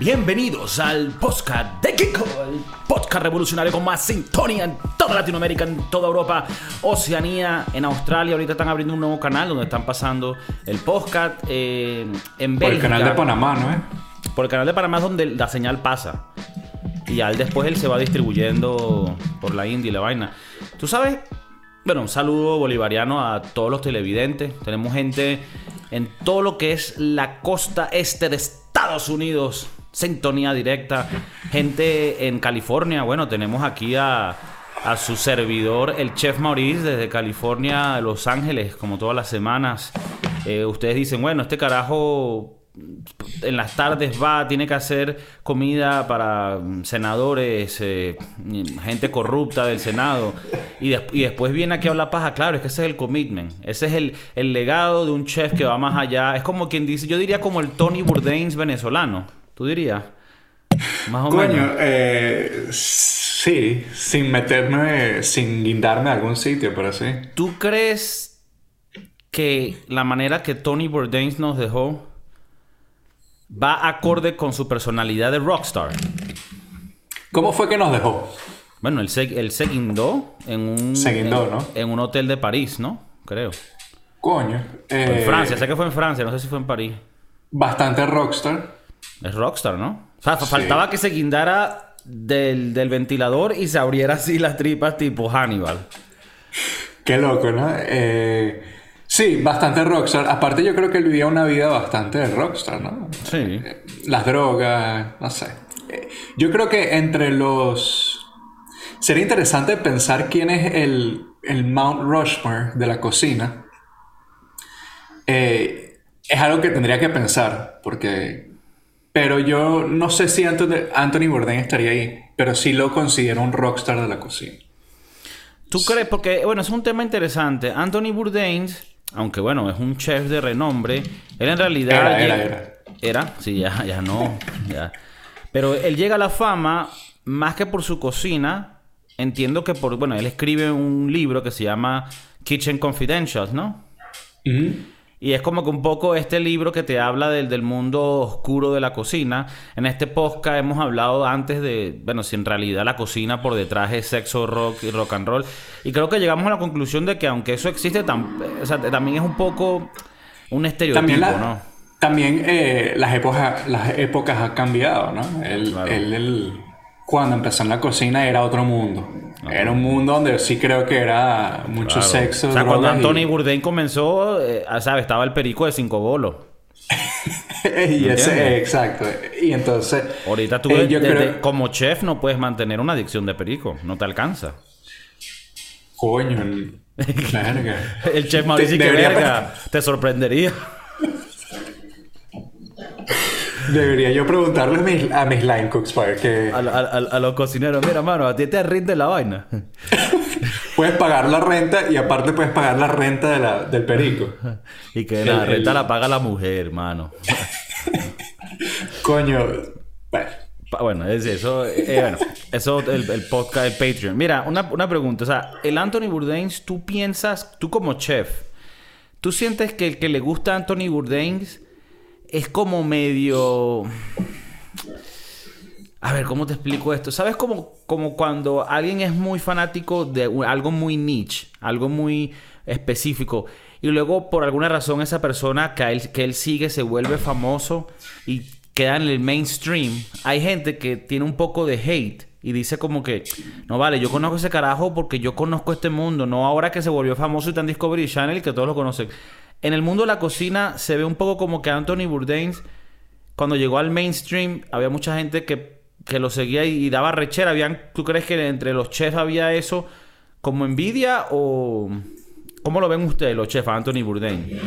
Bienvenidos al podcast de Kiko, el podcast revolucionario con más sintonía en toda Latinoamérica, en toda Europa, Oceanía, en Australia. Ahorita están abriendo un nuevo canal donde están pasando el podcast eh, en Bélgica. Por el canal de Panamá, ¿no es? Por el canal de Panamá es donde la señal pasa. Y ya después él se va distribuyendo por la India y la vaina. Tú sabes, bueno, un saludo bolivariano a todos los televidentes. Tenemos gente en todo lo que es la costa este de Estados Unidos. Sintonía directa. Gente en California. Bueno, tenemos aquí a, a su servidor, el chef Maurice, desde California, Los Ángeles, como todas las semanas. Eh, ustedes dicen, bueno, este carajo en las tardes va, tiene que hacer comida para mm, senadores, eh, gente corrupta del Senado, y, después viene aquí a hablar paja. Claro, es que ese es el commitment, ese es el, el, legado de un chef que va más allá. Es como quien dice, yo diría como el Tony Bourdain venezolano, ¿tú dirías? Más o Coño, menos. Eh, sí, sin meterme, sin guindarme a algún sitio, pero sí. ¿Tú crees que la manera que Tony Bourdain nos dejó va acorde con su personalidad de rockstar. ¿Cómo fue que nos dejó? Bueno, él se, él se guindó en un, en, ¿no? en un hotel de París, ¿no? Creo. Coño. en eh, Francia, sé que fue en Francia, no sé si fue en París. Bastante rockstar. Es rockstar, ¿no? O sea, faltaba que se guindara del, del, ventilador y se abriera así las tripas tipo Hannibal. Qué loco, ¿no? Eh, Sí, bastante rockstar. Aparte yo creo que él vivía una vida bastante rockstar, ¿no? Sí. Las drogas, no sé. Yo creo que entre los... Sería interesante pensar quién es el, el Mount Rushmore de la cocina. Eh, es algo que tendría que pensar, porque... Pero yo no sé si Anthony, Anthony Bourdain estaría ahí, pero sí lo considero un rockstar de la cocina. ¿Tú crees? Porque, bueno, es un tema interesante. Anthony Bourdain aunque bueno, es un chef de renombre, él en realidad... Era, era, era. sí, ya, ya no. Ya. Pero él llega a la fama más que por su cocina. Entiendo que por... Bueno, él escribe un libro que se llama Kitchen Confidentials, ¿no? Y es como que un poco este libro que te habla del, del, mundo oscuro de la cocina. En este podcast hemos hablado antes de, bueno, si en realidad la cocina por detrás es sexo, rock y rock and roll. Y creo que llegamos a la conclusión de que aunque eso existe, o sea, también es un poco un estereotipo, también ¿no? También eh, las, épocas, las épocas han cambiado, ¿no? El, el, cuando empezó en la cocina era otro mundo. Era un mundo donde sí creo que era mucho sexo. O sea, cuando Anthony Bourdain comenzó, eh, ¿sabes? Estaba el perico de cinco bolos. y ese, exacto. Y entonces. Ahorita tú, eh, como chef, no puedes mantener una adicción de perico. No te alcanza. Coño, el, el chef Mauricio, que verga. Te sorprendería. Debería yo preguntarle a mis, a mis line cooks para que... A, los cocineros, mira, mano, a ti te rinde la vaina. puedes pagar la renta y aparte puedes pagar la renta de la, del perico. y que la renta la paga la mujer, mano. Coño. Bueno. Bueno, es eso. Eh, bueno, eso, el, el, podcast, el Patreon. Mira, una, una pregunta. O sea, el Anthony Bourdain, tú piensas, tú como chef, ¿tú sientes que el que le gusta a Anthony Bourdain es como medio... A ver, ¿cómo te explico esto? ¿Sabes como, como cuando alguien es muy fanático de algo muy niche, algo muy específico, y luego por alguna razón esa persona que él, que él sigue se vuelve famoso y queda en el mainstream? Hay gente que tiene un poco de hate y dice como que, no vale, yo conozco ese carajo porque yo conozco este mundo, no ahora que se volvió famoso y en Discovery Channel que todos lo conocen. En el mundo de la cocina se ve un poco como que Anthony Bourdain, cuando llegó al mainstream, había mucha gente que, que lo seguía y, daba rechera. ¿Tú crees que entre los chefs había eso como envidia o... ¿Cómo lo ven ustedes, los chefs, Anthony Bourdain?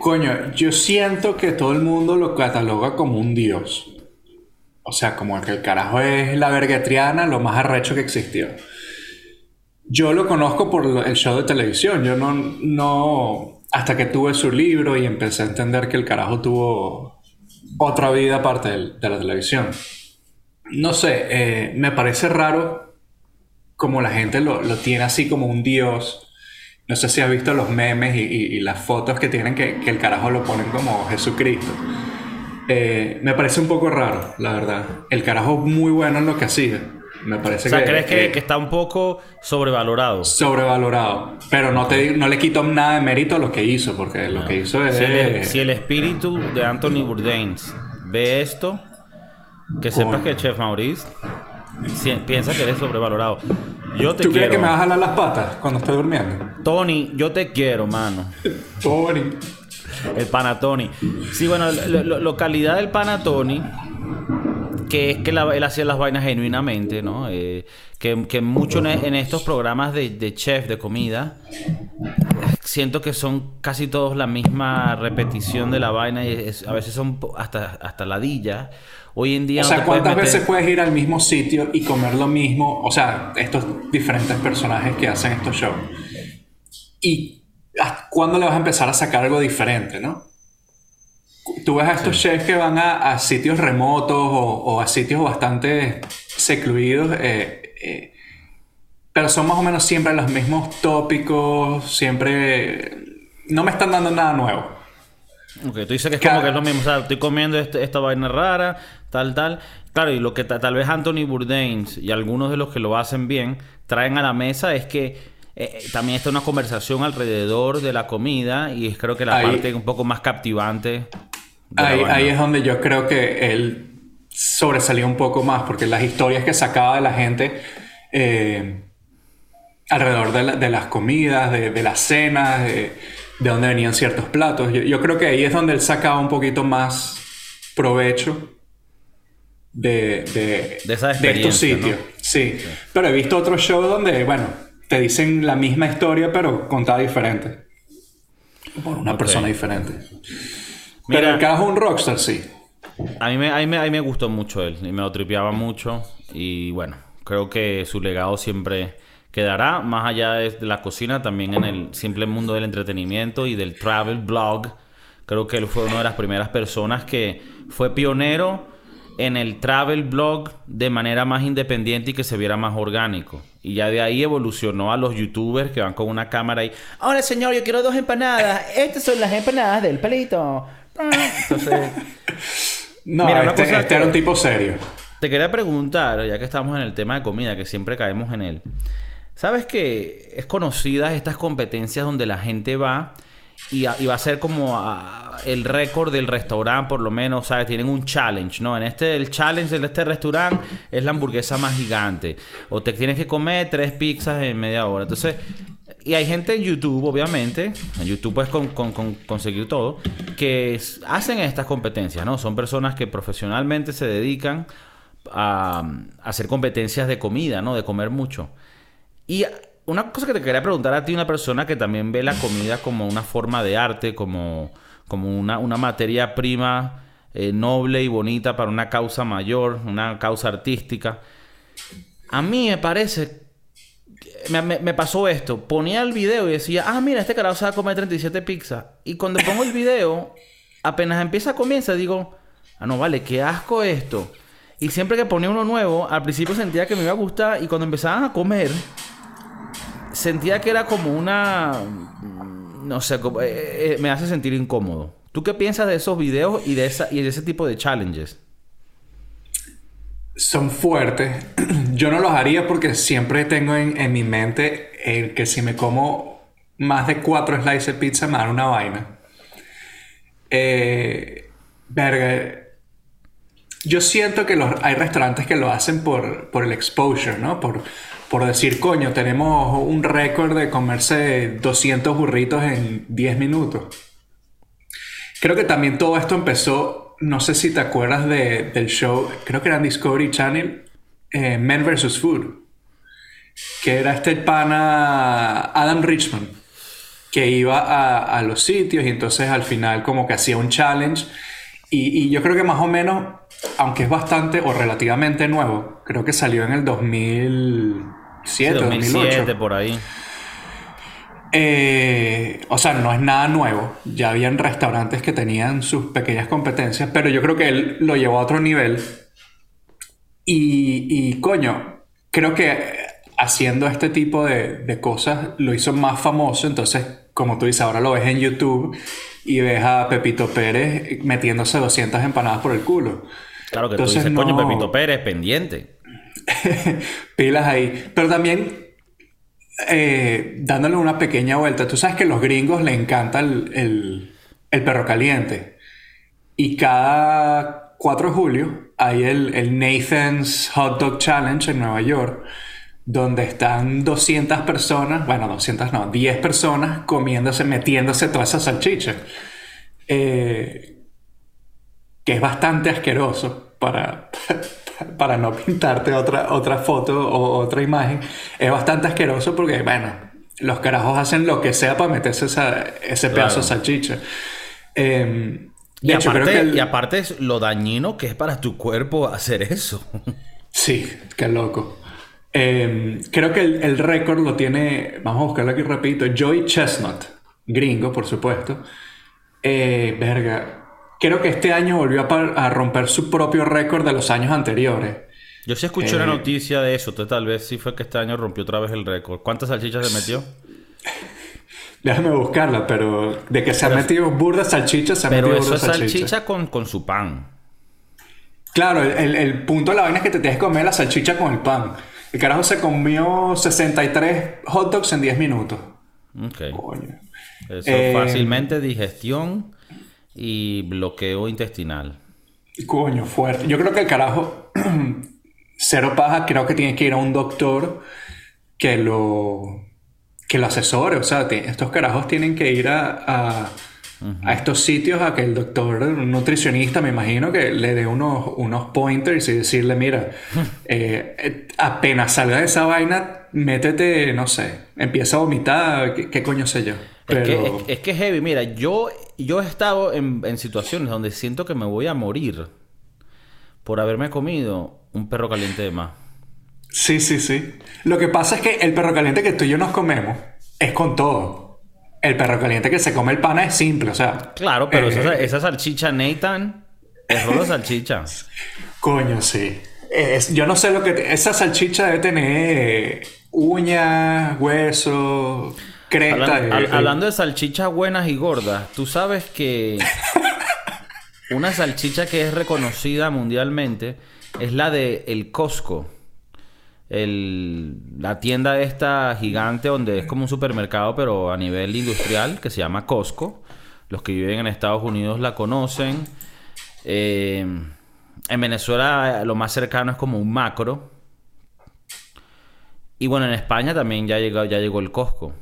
Coño, yo siento que todo el mundo lo cataloga como un dios. O sea, como que el carajo es la vergetriana, lo más arrecho que existió. Yo lo conozco por el show de televisión. Yo no, no, hasta que tuve su libro y empecé a entender que el carajo tuvo otra vida aparte de, la televisión. No sé, eh, me parece raro como la gente lo, tiene así como un dios. No sé si has visto los memes y, las fotos que tienen que, el carajo lo ponen como Jesucristo. Eh, me parece un poco raro, la verdad. El carajo muy bueno en lo que hacía. Me parece O sea, que, ¿crees que, que está un poco sobrevalorado? sobrevalorado. Pero no, te, no le quito nada de mérito a lo que hizo, porque lo que hizo es... Si el, si el espíritu de Anthony Bourdain ve esto, que sepas que Chef Maurice si- piensa que eres sobrevalorado. Yo te ¿Tú crees que me vas a jalar las patas cuando estoy durmiendo? Tony, yo te quiero, mano. Tony. El panatoni. Sí, bueno, la lo- lo- calidad del panatoni, que es que la- él hacía las vainas genuinamente, ¿no? Eh, que, que mucho en, en estos programas de, de chef, de comida, siento que son casi todos la misma repetición de la vaina y es- a veces son hasta, hasta ladillas. Hoy en día... O sea, ¿cuántas meter- veces puedes ir al mismo sitio y comer lo mismo? O sea, estos diferentes personajes que hacen estos shows. ¿Y hasta cuándo le vas a empezar a sacar algo diferente, no? Tú ves a estos chefs que van a, a sitios remotos o, o a sitios bastante secluidos, eh, eh, pero son más o menos siempre los mismos tópicos, siempre... No me están dando nada nuevo. Ok, tú dices que es como que es lo mismo. O sea, estoy comiendo este- esta vaina rara, tal, tal. Claro, y lo que ta- tal vez Anthony Bourdain y algunos de los que lo hacen bien traen a la mesa es que eh, eh, también está una conversación alrededor de la comida y es creo que la Ahí- parte un poco más captivante. Ahí, ahí es donde yo creo que él sobresalió un poco más, porque las historias que sacaba de la gente eh, alrededor de, la- de las comidas, de, de las cenas, de, de dónde venían ciertos platos, yo, yo creo que ahí es donde él sacaba un poquito más provecho de, de, De esa estos sitios. Sí. pero he visto otros shows donde, bueno, te dicen la misma historia, pero contada diferente. Por una persona diferente. Mira- Pero el carajo es un rockstar, sí. A mí, me, a, mí me, a mí me gustó mucho él y me lo tripeaba mucho. Y bueno, creo que su legado siempre quedará, más allá de, la cocina, también en el simple mundo del entretenimiento y del travel blog. Creo que él fue una de las primeras personas que fue pionero en el travel blog de manera más independiente y que se viera más orgánico. Y ya de ahí evolucionó a los youtubers que van con una cámara y... Hola señor, yo quiero dos empanadas. Estas son las empanadas del palito. Entonces... No, Mira, una este, cosa este era un tipo serio. Te quería preguntar, ya que estamos en el tema de comida, que siempre caemos en él. ¿Sabes que es conocida estas competencias donde la gente va y, a- y va a ser como a- el récord del restaurante, por lo menos, ¿sabes? Tienen un challenge, ¿no? En este, el challenge de este restaurante es la hamburguesa más gigante. O te tienes que comer tres pizzas en media hora. Entonces, y hay gente en YouTube, obviamente, en YouTube puedes con- con- con- conseguir todo, que hacen estas competencias, ¿no? Son personas que profesionalmente se dedican a, a hacer competencias de comida, ¿no? De comer mucho. Y una cosa que te quería preguntar a ti, una persona que también ve la comida como una forma de arte, como, como una, una materia prima eh, noble y bonita para una causa mayor, una causa artística. A mí me parece me, me- pasó esto. Ponía el video y decía, ah, mira, este carajo se va a comer 37 pizzas. Y cuando pongo el video, apenas empieza, comienza, digo, ah, no, vale, qué asco esto. Y siempre que ponía uno nuevo, al principio sentía que me iba a gustar y cuando empezaban a comer, sentía que era como una... mm, No sé, como- eh, eh, me hace sentir incómodo. ¿Tú qué piensas de esos videos y de, esa, y de ese tipo de challenges? Son fuertes. Yo no los haría porque siempre tengo en, en mi mente el que si me como más de cuatro slices de pizza me dan una vaina. Eh, verga. Yo siento que los, hay restaurantes que lo hacen por, por el exposure, ¿no? Por, por decir, coño, tenemos un récord de comerse 200 burritos en 10 minutos. Creo que también todo esto empezó, no sé si te acuerdas de- del show, creo que era Discovery Channel, eh, Men vs. Food, que era este pana Adam Richmond, que iba a, a los sitios y entonces al final como que hacía un challenge. Y, y yo creo que más o menos, aunque es bastante o relativamente nuevo, creo que salió en el 2007, 2008. 2007, por ahí. Eh, o sea, no es nada nuevo. Ya habían restaurantes que tenían sus pequeñas competencias, pero yo creo que él lo llevó a otro nivel. Y, y, coño, creo que haciendo este tipo de, de cosas lo hizo más famoso. Entonces, como tú dices, ahora lo ves en YouTube y ves a Pepito Pérez metiéndose 200 empanadas por el culo. Claro que Entonces, tú dices, coño, no- Pepito Pérez, pendiente. Pilas ahí. Pero también eh, dándole una pequeña vuelta. Tú sabes que a los gringos le encanta el, el- el perro caliente. Y cada 4 de julio hay el, el Nathan's Hot Dog Challenge en Nueva York, donde están 200 personas, bueno, 200 no, 10 personas comiéndose, metiéndose todas esas salchichas. Eh, que es bastante asqueroso para, para no pintarte otra, otra foto o otra imagen. Es bastante asqueroso porque, bueno, los carajos hacen lo que sea para meterse esa- ese pedazo de Claro. salchicha. Eh, Y hecho, aparte, el- y aparte es lo dañino que es para tu cuerpo hacer eso. Sí, qué loco. Eh, creo que el, el récord lo tiene, vamos a buscarlo aquí rapidito, Joey Chestnut, gringo, por supuesto. Eh, verga, creo que este año volvió a romper su propio récord de los años anteriores. Yo sí escuché Eh. una noticia de eso, entonces tal vez sí fue que este año rompió otra vez el récord. ¿Cuántas salchichas se metió? Déjame buscarla, pero de que se ha metido burda salchicha, se ha Pero metido eso burda es salchicha. salchicha con, con su pan. Claro, el, el- el punto de la vaina es que te tienes que comer la salchicha con el pan. El carajo se comió 63 hot dogs en 10 minutos. Ok. Coño. Eso Eh, fácilmente digestión y bloqueo intestinal. Coño, fuerte. Yo creo que el carajo, cero paja, creo que tiene que ir a un doctor que lo, que lo asesore. O sea, estos carajos tienen que ir a, a, a estos sitios a que el doctor, un nutricionista, me imagino, que le dé unos, unos pointers y decirle, mira, eh, apenas salga de esa vaina, métete, no sé, empieza a vomitar, qué, qué coño sé yo. Es, que, es, es que es heavy. Mira, yo, yo he estado en, en situaciones donde siento que me voy a morir por haberme comido un perro caliente de más. Sí, sí, sí. Lo que pasa es que el perro caliente que tú y yo nos comemos es con todo. El perro caliente que se come el pana es simple, o sea. Claro, pero eh, esa, esa salchicha Nathan es rolo de salchicha. Coño, sí. Es- yo no sé lo que. esa salchicha debe tener eh, uñas, huesos, cresta. Eh, hablando de salchichas buenas y gordas, tú sabes que una salchicha que es reconocida mundialmente es la de el Costco. El- la tienda esta gigante donde es como un supermercado pero a nivel industrial que se llama Costco. Los que viven en Estados Unidos la conocen. Eh, en Venezuela eh, lo más cercano es como un macro. Y bueno, en España también ya llegó, ya llegó el Costco.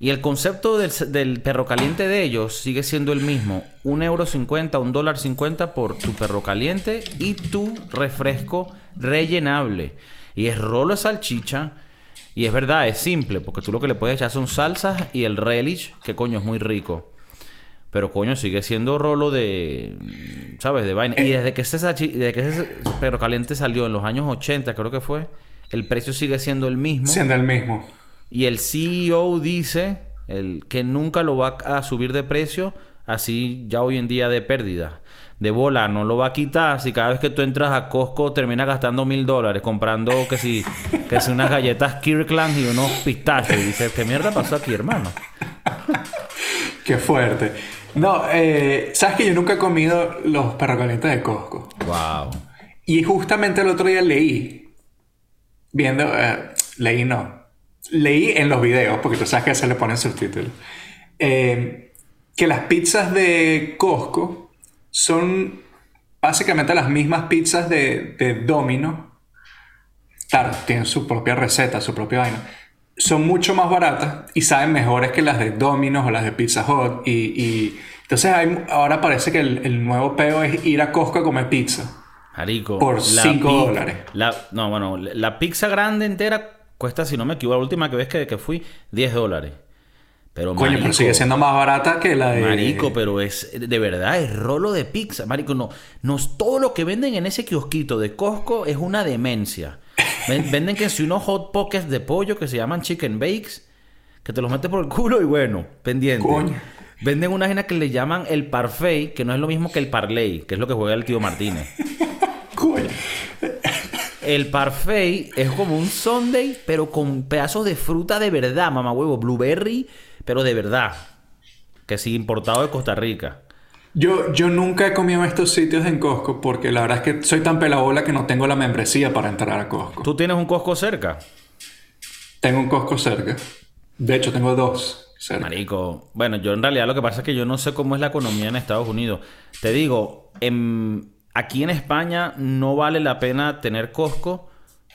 Y el concepto del, perro caliente de ellos sigue siendo el mismo. Un euro cincuenta, un dólar cincuenta por tu perro caliente y tu refresco rellenable. Y es rolo de salchicha. Y es verdad, es simple, porque tú lo que le puedes echar son salsas y el relish, que coño es muy rico. Pero coño, sigue siendo rolo de. ¿Sabes? De vaina. Y desde que ese, desde que ese perro caliente salió en los años 80, creo que fue, el precio sigue siendo el mismo. Siendo el mismo. Y el CEO dice el, que nunca lo va a subir de precio, así ya hoy en día de pérdida. De bola, no lo va a quitar. Si cada vez que tú entras a Costco terminas gastando mil dólares comprando que si, que si unas galletas Kirkland y unos pistachos. Y dices, ¿qué mierda pasó aquí, hermano? Qué fuerte. No, eh, sabes que yo nunca he comido los perros calientes de Costco. Wow. Y justamente el otro día leí, viendo, eh, leí no, leí en los videos, porque tú sabes que se le ponen subtítulos, eh, que las pizzas de Costco son básicamente las mismas pizzas de, de Domino. Claro, tienen su propia receta, su propia vaina. Son mucho más baratas y saben mejores que las de Domino's o las de Pizza Hut. Y, y entonces hay- ahora parece que el, el nuevo peo es ir a Costco a comer pizza. Marico. Por la cinco pi- dólares. La, no, bueno, la la pizza grande entera cuesta, si no me equivoco, la última que ves que, que fui, 10 dólares. Pero, Coño, pero sigue siendo más barata que la de. Marico, pero es de verdad, es rolo de pizza. Marico, no, no todo lo que venden en ese kiosquito de Costco es una demencia. Ven- Venden que si unos hot pockets de pollo que se llaman chicken bakes, que te los metes por el culo y bueno, pendiente. Coño. Venden una vaina que le llaman el parfait, que no es lo mismo que el parlay, que es lo que juega el tío Martínez. Coño. El parfait es como un sundae, pero con pedazos de fruta de verdad, mamá huevo. Blueberry, pero de verdad. Que sí, importado de Costa Rica. Yo, yo nunca he comido en estos sitios en Costco porque la verdad es que soy tan pelabola que no tengo la membresía para entrar a Costco. ¿Tú tienes un Costco cerca? Tengo un Costco cerca. De hecho, tengo dos cerca. Marico, bueno, yo en realidad lo que pasa es que yo no sé cómo es la economía en Estados Unidos. Te digo, en- aquí en España no vale la pena tener Costco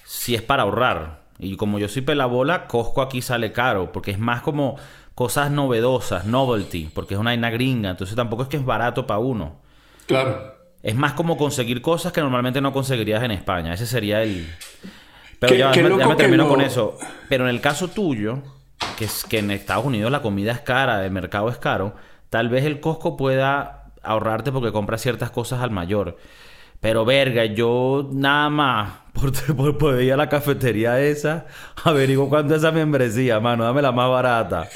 si es para ahorrar. Y como yo soy pelabola, Costco aquí sale caro, porque es más como cosas novedosas, novelty, porque es una vaina gringa, entonces tampoco es que es barato para uno. Claro. Es más como conseguir cosas que normalmente no conseguirías en España. Ese sería el... Pero ya, me- termino con eso. Pero en el caso tuyo, que es que en Estados Unidos la comida es cara, el mercado es caro, tal vez el Costco pueda ahorrarte porque compras ciertas cosas al mayor. Pero verga, yo nada más por, por poder ir a la cafetería esa, averiguo cuánto es esa membresía, mano, dame la más barata.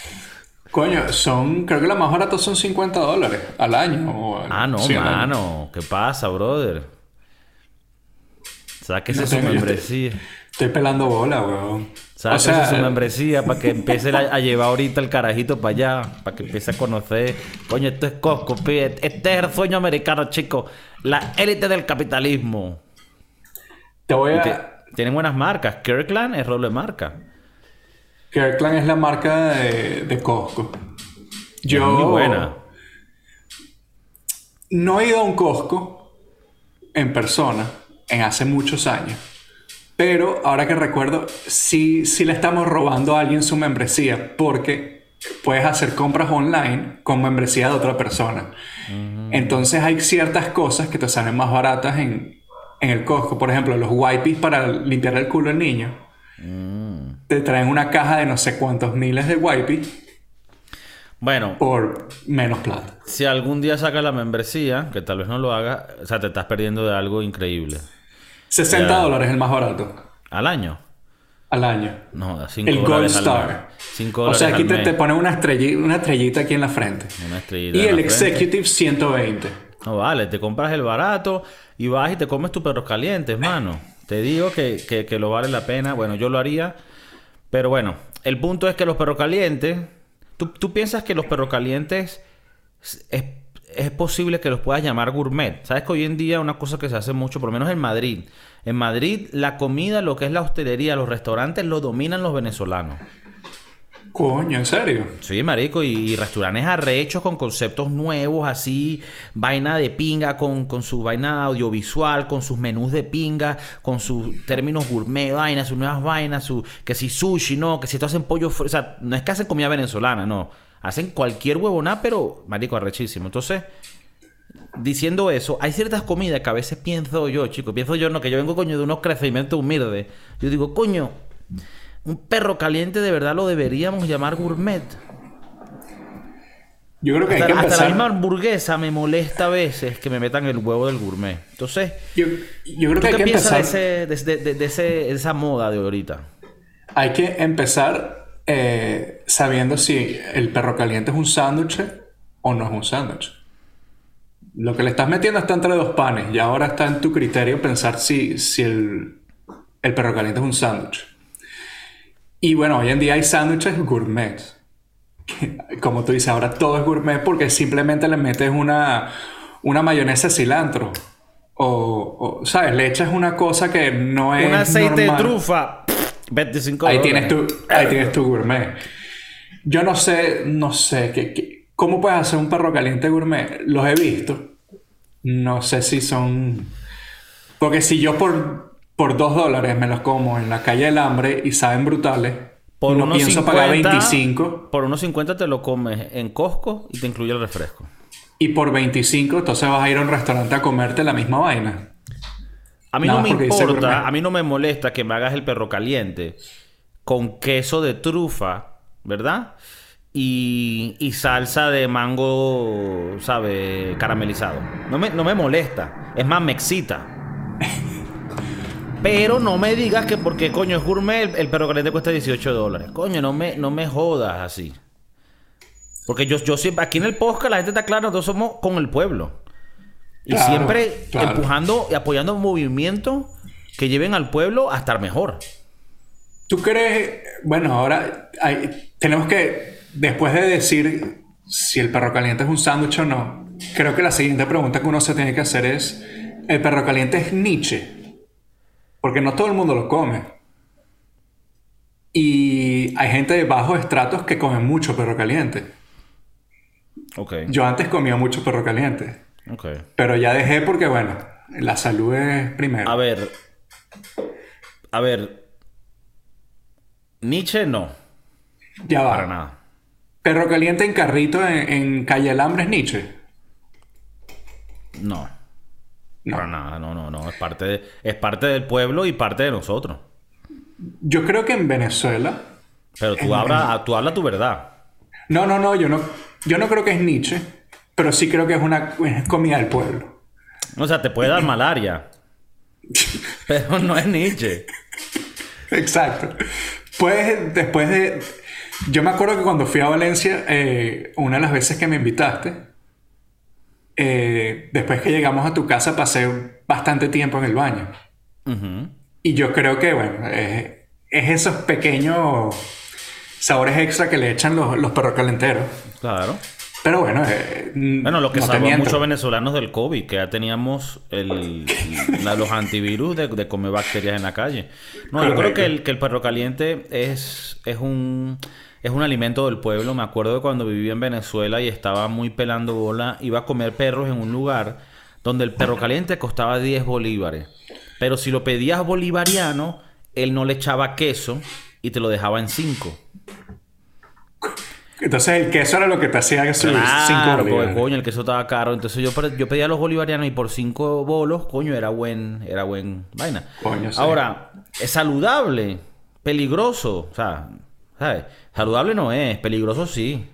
Coño, son, creo que la más barata son 50 dólares al año. o al- Ah, no, sí, mano, ¿qué pasa, brother? Sáquese No su tengo, estoy- membresía. Estoy pelando bola, weón. Sáquese o sea, su membresía para que empiece a, a llevar ahorita el carajito para allá, para que empiece a conocer. Coño, esto es Costco, pi, este es el sueño americano, chico. La élite del capitalismo. te voy a... te- tienen buenas marcas. Kirkland es rolo de marca. Kirkland es la marca de, de Costco. Yo... Es muy buena. No he ido a un Costco en persona en hace muchos años. Pero ahora que recuerdo, sí, sí le estamos robando a alguien su membresía porque puedes hacer compras online con membresía de otra persona. Entonces hay ciertas cosas que te salen más baratas en, en el Costco. Por ejemplo, los wipes para limpiar el culo al niño. Te traen una caja de no sé cuántos miles de wipes Bueno, por menos plata. si algún día sacas la membresía, que tal vez no lo hagas, o sea, te estás perdiendo de algo increíble. 60 Ya. dólares el más barato ¿Al año? al año. No, 5 El Gold dólares al mes. Star. O sea, aquí te, te ponen una, estrelli- una estrellita aquí en la frente. Una estrellita Y el frente. Executive 120. No vale, te compras el barato y vas y te comes tus perros calientes, mano. Te digo que, que, que lo vale la pena. Bueno, yo lo haría. Pero bueno, el punto es que los perros calientes. ¿Tú, tú piensas que los perros calientes es, es posible que los puedas llamar gourmet? Sabes que hoy en día una cosa que se hace mucho, por lo menos en Madrid. En Madrid, la comida, lo que es la hostelería, los restaurantes, lo dominan los venezolanos. Coño, ¿en serio? Sí, marico, y, y restaurantes arrechos con conceptos nuevos, así, vaina de pinga, con, con su vaina audiovisual, con sus menús de pinga, con sus términos gourmet, vainas, sus nuevas vainas, su, que si sushi, no, que si esto hacen pollo, o sea, no es que hacen comida venezolana, no, hacen cualquier huevona, pero, marico, arrechísimo. Entonces, diciendo eso, hay ciertas comidas que a veces pienso yo, chico, pienso yo, no, que yo vengo, coño, de unos crecimientos humildes. Yo digo, coño, un perro caliente de verdad lo deberíamos llamar gourmet. Yo creo que hay Hasta, que hasta la empezar. misma hamburguesa me molesta a veces que me metan el huevo del gourmet. Entonces, Yo, yo creo ¿tú que hay qué que piensas empezar. de, ese, de, de- de ese- de esa moda de ahorita? Hay que empezar eh, sabiendo si el perro caliente es un sándwich o no es un sándwich. Lo que le estás metiendo está entre dos panes y ahora está en tu criterio pensar si, si el, el perro caliente es un sándwich. Y bueno, hoy en día hay sándwiches gourmet. Como tú dices, ahora todo es gourmet porque simplemente le metes una, una mayonesa de cilantro. O, o, ¿sabes? Le echas una cosa que no es Un aceite normal. de trufa, 25 Ahí dólares. tienes tu, ahí tienes tu gourmet. Yo no sé, no sé, ¿qué, qué- cómo puedes hacer un perro caliente gourmet? Los he visto. No sé si son... Porque si yo por, por dos dólares me los como en la calle del hambre y saben brutales, Por no unos pienso 50, pagar 25. Por unos 50 te lo comes en Costco y te incluye el refresco. Y por 25 entonces vas a ir a un restaurante a comerte la misma vaina. A mí Nada no me importa, a mí no me molesta que me hagas el perro caliente con queso de trufa, ¿verdad? Y, y salsa de mango, ¿sabe? Caramelizado. No me, no me molesta. Es más, me excita. Pero no me digas que porque coño es gourmet, el, el perro caliente cuesta 18 dólares. Coño, no me, no me jodas así. Porque yo, yo siempre, aquí en el podcast la gente está clara, nosotros somos con el pueblo. Y Claro, siempre claro. empujando y apoyando movimientos que lleven al pueblo a estar mejor. ¿Tú crees, bueno, ahora tenemos que, después de decir si el perro caliente es un sándwich o no, creo que la siguiente pregunta que uno se tiene que hacer es, ¿el perro caliente es Nietzsche? Porque no todo el mundo lo come. Y hay gente de bajos estratos que come mucho perro caliente. Okay. Yo antes comía mucho perro caliente. Okay. Pero ya dejé porque, bueno, la salud es primero. A ver. A ver. Nietzsche no. Ya va. Para nada. Perro caliente en carrito en, Calle Alambre es Nietzsche. No. Para nada, no, no, no. Es parte, es parte del pueblo y parte de nosotros. Yo creo que en Venezuela. Pero tú, hablas tú hablas tu verdad. No, no, no. Yo no, yo no creo que es Nietzsche. Pero sí creo que es una comida del pueblo. O sea, te puede dar malaria. pero no es Nietzsche. Exacto. Pues después de. Yo me acuerdo que cuando fui a Valencia, eh, una de las veces que me invitaste, eh, después que llegamos a tu casa, pasé bastante tiempo en el baño. Y yo creo que, bueno, es esos pequeños sabores extra que le echan los, los perros calenteros. Claro. Pero bueno, eh, bueno, lo que no salvó a muchos venezolanos del COVID, que ya teníamos el, los antivirus de, comer bacterias en la calle. No, yo creo que el, que el perro caliente es, es un es un alimento del pueblo. Me acuerdo de cuando vivía en Venezuela y estaba muy pelando bola, iba a comer perros en un lugar donde el perro caliente costaba 10 bolívares. Pero si lo pedías bolivariano, él no le echaba queso y te lo dejaba en 5. Entonces el queso era lo que te hacía que claro, porque coño, el queso estaba caro. Entonces yo, yo pedía los bolivarianos y por cinco bolos, coño, era buen, era buen vaina. Coño, Ahora, es saludable, peligroso, o sea, ¿sabes? Saludable no es, peligroso sí.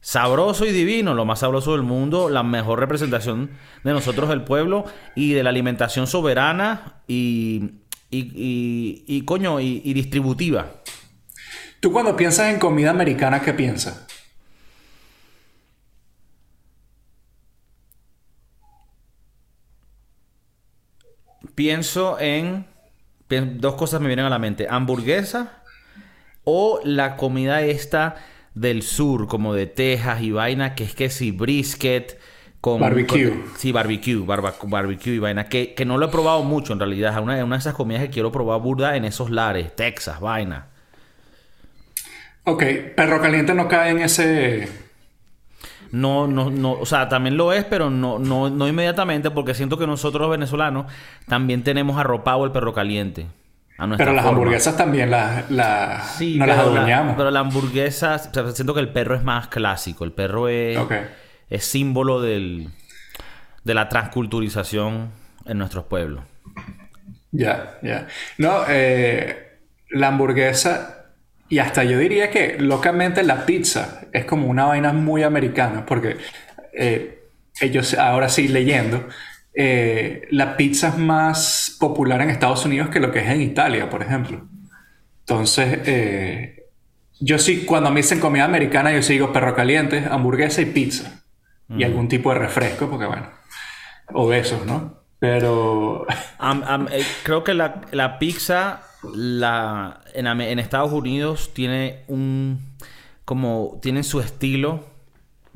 Sabroso y divino, lo más sabroso del mundo, la mejor representación de nosotros, el pueblo, y de la alimentación soberana y, y, y, coño, y distributiva. Tú cuando piensas en comida americana, ¿qué piensas? Pienso en... Dos cosas me vienen a la mente. Hamburguesa o la comida esta del sur, como de Texas y vaina, que es que si brisket con... Barbecue. sí, barbecue, barbecue y vaina. Que, no lo he probado mucho en realidad. Es una, una de esas comidas que quiero probar burda en esos lares. Texas, vaina. Ok, perro caliente no cae en ese. No, no, no, o sea, también lo es, pero no, no, no inmediatamente, porque siento que nosotros los venezolanos también tenemos arropado el perro caliente. Pero las hamburguesas también las, no las adueñamos. pero la hamburguesa, siento que el perro es más clásico. El perro es, es símbolo del, de la transculturización en nuestros pueblos. Ya, ya. No, eh, la hamburguesa y hasta yo diría que locamente la pizza es como una vaina muy americana, porque eh, ellos, ahora sí leyendo, eh, la pizza es más popular en Estados Unidos que lo que es en Italia, por ejemplo. Entonces, eh, yo sí, cuando me dicen comida americana, yo sigo perro caliente, hamburguesa y pizza. Y algún tipo de refresco, porque bueno, obesos, ¿no? Pero... creo que la, la pizza la, en, Estados Unidos tiene un... como... tienen su estilo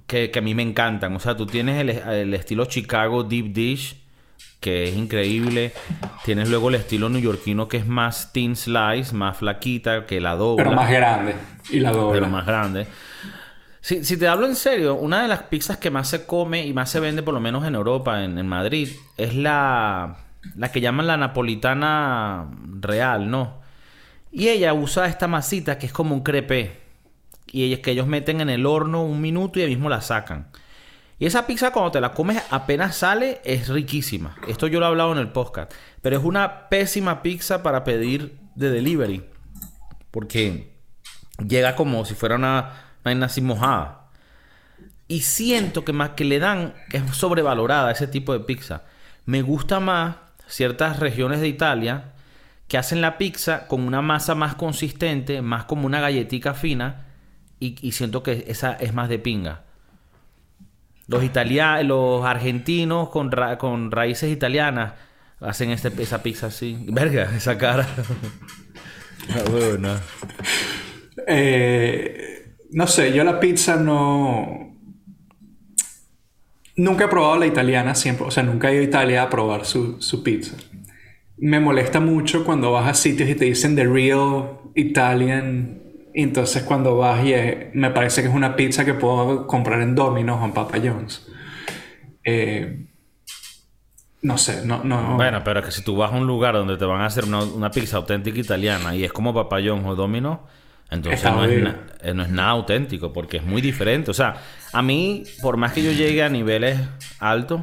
que, a mí me encantan. O sea, tú tienes el, estilo Chicago Deep Dish, que es increíble. Tienes luego el estilo neoyorquino, que es más thin slice, más flaquita, que la dobla. Pero más grande. Y la dobla. Pero más grande. Si, si, te hablo en serio, una de las pizzas que más se come y más se vende, por lo menos en Europa, en Madrid, es la la que llaman la napolitana real, ¿no? Y ella usa esta masita que es como un crepe. Y ellos, que ellos meten en el horno un minuto y ahí mismo la sacan. Y esa pizza cuando te la comes apenas sale es riquísima. Esto yo lo he hablado en el podcast. Pero es una pésima pizza para pedir de delivery. Porque llega como si fuera una vaina así mojada. Y siento que más que le dan es sobrevalorada ese tipo de pizza. Me gusta más ciertas regiones de Italia que hacen la pizza con una masa más consistente, más como una galletita fina, y, siento que esa es más de pinga. Los italianos, los argentinos con, con raíces italianas, hacen este, esa pizza así. Verga, esa cara. no, eh, no sé, yo la pizza no... Nunca he probado la italiana siempre, o sea, nunca he ido a Italia a probar su, su pizza. Me molesta mucho cuando vas a sitios y te dicen The Real Italian. Entonces cuando vas y me parece que es una pizza que puedo comprar en Domino's o en Papa John's. Eh, no sé, no, no. Bueno, pero que si tú vas a un lugar donde te van a hacer una, pizza auténtica italiana y es como Papa John's o Domino's, entonces no es, eh, no es, nada auténtico porque es muy diferente. O sea, a mí, por más que yo llegue a niveles altos,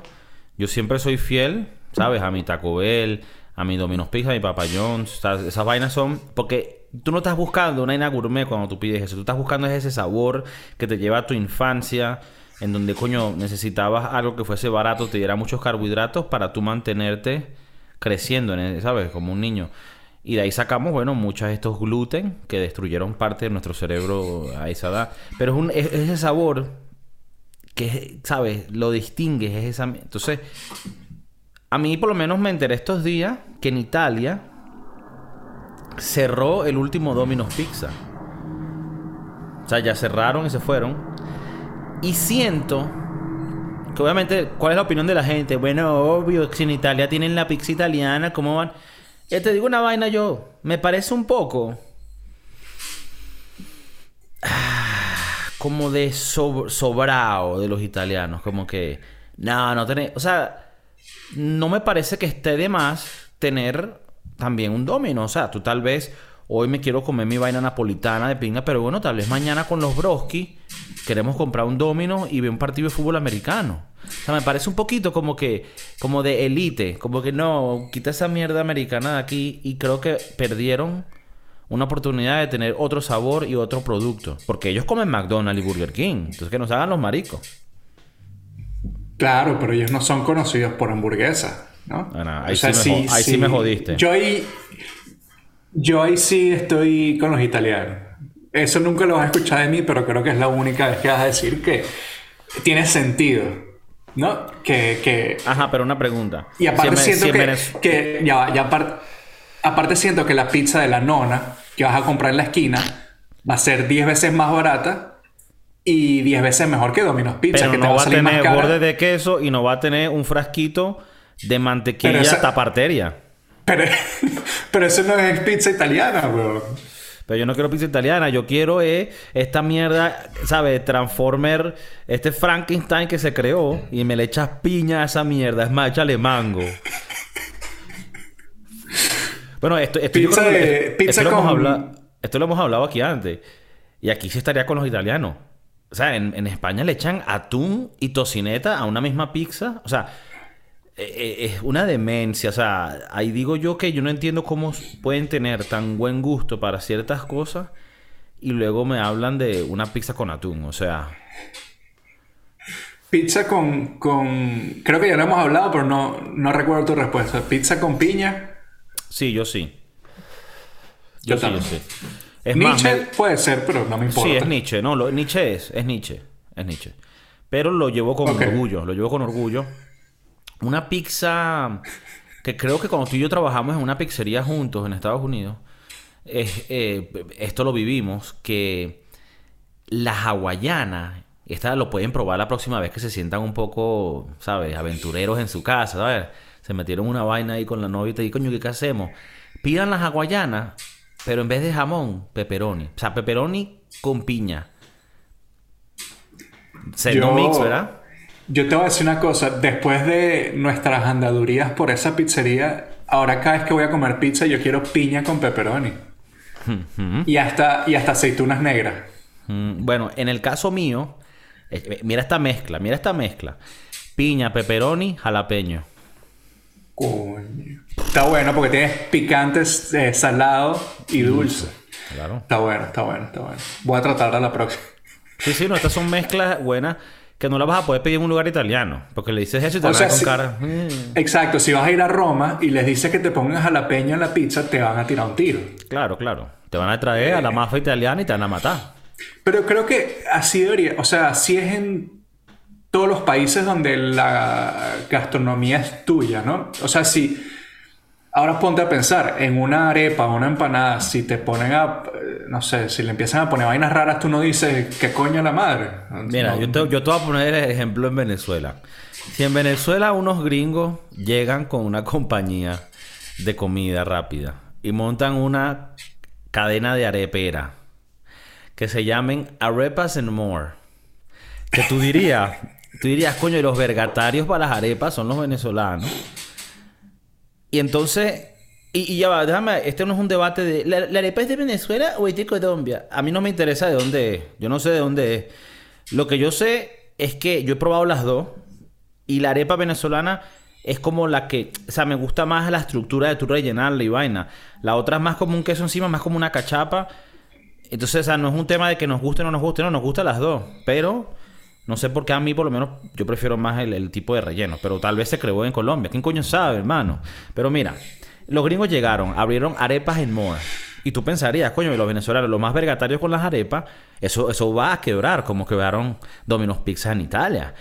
yo siempre soy fiel, ¿sabes? A mi Taco Bell, a mi Domino's Pizza, a mi Papa John's. esas vainas son... Porque tú no estás buscando una ina gourmet cuando tú pides eso. Tú estás buscando ese sabor que te lleva a tu infancia. En donde, coño, necesitabas algo que fuese barato, te diera muchos carbohidratos para tú mantenerte creciendo, ¿sabes? Como un niño. Y de ahí sacamos, bueno, muchos de estos gluten que destruyeron parte de nuestro cerebro a esa edad. Pero es, un, ese sabor que, ¿sabes? Lo distingues, es esa... Entonces, a mí por lo menos me enteré estos días que en Italia cerró el último Domino's Pizza. O sea, ya cerraron y se fueron. Y siento que obviamente, ¿cuál es la opinión de la gente? Bueno, obvio, si en Italia tienen la pizza italiana, ¿cómo van? Eh, te digo una vaina yo, me parece un poco... Ah, como de sobrado de los italianos, como que... No, no tenés... O sea, no me parece que esté de más tener también un domino. O sea, tú tal vez hoy me quiero comer mi vaina napolitana de pinga, pero bueno, tal vez mañana con los broski queremos comprar un domino y ver un partido de fútbol americano. O sea, me parece un poquito como que, como de elite, como que no, quita esa mierda americana de aquí y creo que perdieron una oportunidad de tener otro sabor y otro producto. Porque ellos comen McDonald's y Burger King. Entonces que nos hagan los maricos. Claro, pero ellos no son conocidos por hamburguesa, ¿no? ahí, sí, me, jodiste. Yo ahí, yo ahí sí estoy con los italianos. Eso nunca lo vas a escuchar de mí, pero creo que es la única vez que vas a decir que tiene sentido. ¿No? Que, que... Ajá, pero una pregunta. Y aparte siento que, que, Ya, ya aparte, aparte siento que la pizza de la nona que vas a comprar en la esquina va a ser 10 veces más barata y 10 veces mejor que Domino's Pizza. que no va, a tener borde de queso y no va a tener un frasquito de mantequilla taparteria. Pero, pero eso no es pizza italiana, bro. Pero yo no quiero pizza italiana, yo quiero eh, esta mierda, ¿sabes? Transformer, este Frankenstein que se creó y me le echas piña a esa mierda. Es más, échale mango. Bueno, esto, esto, pizza de, pizza lo hemos hablado, esto lo hemos hablado aquí antes. Y aquí sí estaría con los italianos. O sea, en, España le echan atún y tocineta a una misma pizza. O sea, es una demencia. O sea, ahí digo yo que yo no entiendo cómo pueden tener tan buen gusto para ciertas cosas y luego me hablan de una pizza con atún. O sea. Pizza con. con... Creo que ya lo hemos hablado, pero no, no recuerdo tu respuesta. ¿Pizza con piña? Sí, yo sí. Yo, sí, yo sí. Nietzsche puede ser, pero no me importa. Sí, es Nietzsche. No, lo, Nietzsche es, es Nietzsche. Es Nietzsche. Pero lo llevo con orgullo, lo llevo con orgullo. Una pizza que creo que cuando tú y yo trabajamos en una pizzería juntos en Estados Unidos, eh, esto lo vivimos, que la hawaiana, esta lo pueden probar la próxima vez que se sientan un poco, ¿sabes? Aventureros en su casa, ¿sabes? Se metieron una vaina ahí con la novia y te di, coño, ¿qué hacemos? Pidan las hawaianas pero en vez de jamón, pepperoni. O sea, pepperoni con piña. Yo, mix, ¿verdad? Yo te voy a decir una cosa. Después de nuestras andadurías por esa pizzería, ahora cada vez que voy a comer pizza, yo quiero piña con pepperoni. y, hasta, y hasta aceitunas negras. Mm, bueno, en el caso mío, eh, eh, mira esta mezcla, mira esta mezcla. Piña, pepperoni, jalapeño. Coño. Está bueno porque tienes picantes, eh, salado y dulce. Claro. Está bueno, está bueno, está bueno. Voy a tratar a la próxima. Sí, sí, no, estas son mezclas buenas que no las vas a poder pedir en un lugar italiano. Porque le dices eso y te van con cara. Mm". Exacto, si vas a ir a Roma y les dices que te pongan jalapeño en la pizza, te van a tirar un tiro. Claro, claro. Te van a traer a la mafia italiana y te van a matar. Pero creo que así debería, o sea, si es en todos los países donde la gastronomía es tuya, ¿no? O sea, si, Ahora ponte a pensar, en una arepa o una empanada, si te ponen a, eh, no sé, si le empiezan a poner vainas raras, tú no dices, ¿qué coño la madre? Mira, yo, te, yo te voy a poner el ejemplo en Venezuela. Si en Venezuela unos gringos llegan con una compañía de comida rápida y montan una cadena de arepera que se llamen Arepas and More, que tú dirías, tú dirías, coño, y los vergatarios para las arepas son los venezolanos. Y entonces, y, ya va, déjame, este no es un debate de, ¿la, arepa es de Venezuela o es de Colombia? A mí no me interesa de dónde es, yo no sé de dónde es. Lo que yo sé es que yo he probado las dos y la arepa venezolana es como la que, o sea, me gusta más la estructura de tu rellenarla y vaina. La otra es más como un queso encima, más como una cachapa. Entonces, o sea, no es un tema de que nos guste o no nos guste, no, nos gustan las dos. Pero no sé por qué a mí, por lo menos, yo prefiero más el, tipo de relleno. Pero tal vez se creó en Colombia. ¿Quién coño sabe, hermano? Pero mira, los gringos llegaron, abrieron arepas en moda. Y tú pensarías, coño, los venezolanos, los más vergatarios con las arepas, eso, eso va a quebrar, como quebraron Domino's Pizza en Italia.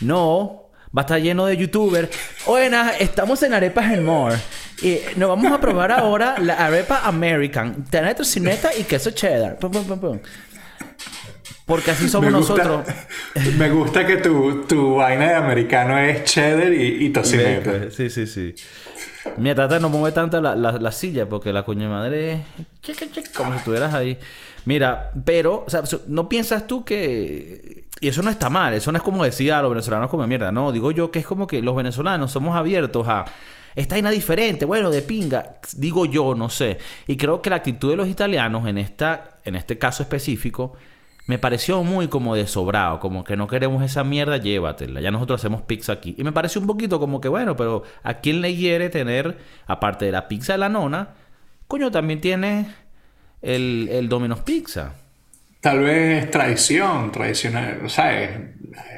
No, va a estar lleno de youtubers. Buenas, estamos en Arepas en More. Y nos vamos a probar ahora la arepa American. Tiene tocineta y queso cheddar. Pum, pum, pum, porque así somos nosotros. Me gusta que tu, tu vaina de americano es cheddar y, y tocineta. Sí, sí, sí. Mi tata no mueve tanto la, la, silla porque la coña madre es como si estuvieras ahí. Mira, pero, o sea, ¿no piensas tú que... Y eso no está mal, eso no es como decir a los venezolanos como mierda, no, digo yo que es como que los venezolanos somos abiertos a... Esta vaina diferente, bueno, de pinga, digo yo, no sé. Y creo que la actitud de los italianos en, esta, en este caso específico me pareció muy como de sobrado, como que no queremos esa mierda, llévatela. Ya nosotros hacemos pizza aquí. Y me pareció un poquito como que, bueno, pero ¿a quién le quiere tener, aparte de la pizza de la nona, coño, también tiene el, el Domino's Pizza? Tal vez tradición, tradicional, ¿sabes?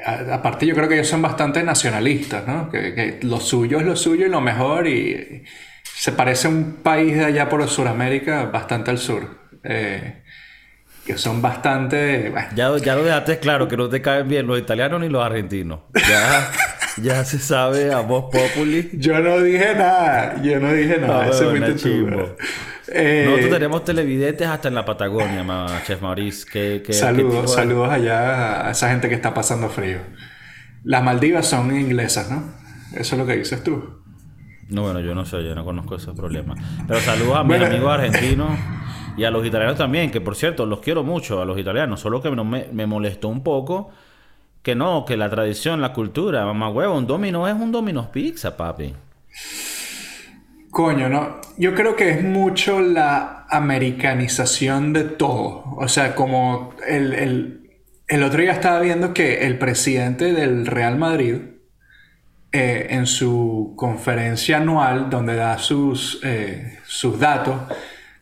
Aparte yo creo que ellos son bastante nacionalistas, ¿no? Que, lo suyo es lo suyo y lo mejor y se parece a un país de allá por Sudamérica bastante al sur. Eh, que son bastante... Ya, ya lo dejaste claro, que no te caen bien los italianos ni los argentinos. Ya, ya se sabe a voz populi. Yo no dije nada, yo no dije nada. Ah, Eso es eh, Nosotros tenemos televidentes hasta en la Patagonia, Chef Maurice. Que, saludos, saludos allá a esa gente que está pasando frío. Las Maldivas son inglesas, ¿no? Eso es lo que dices tú. No, bueno, yo no sé, yo no conozco esos problemas. Pero saludos a mis amigos argentinos y a los italianos también, que por cierto, los quiero mucho a los italianos, solo que me, me molestó un poco que no, que la tradición, la cultura, mamá huevo, un domino es un domino pizza, papi. Coño, no. Yo creo que es mucho la americanización de todo. O sea, como el, el, el otro día estaba viendo que el presidente del Real Madrid, eh, en su conferencia anual, donde da sus, eh, sus datos,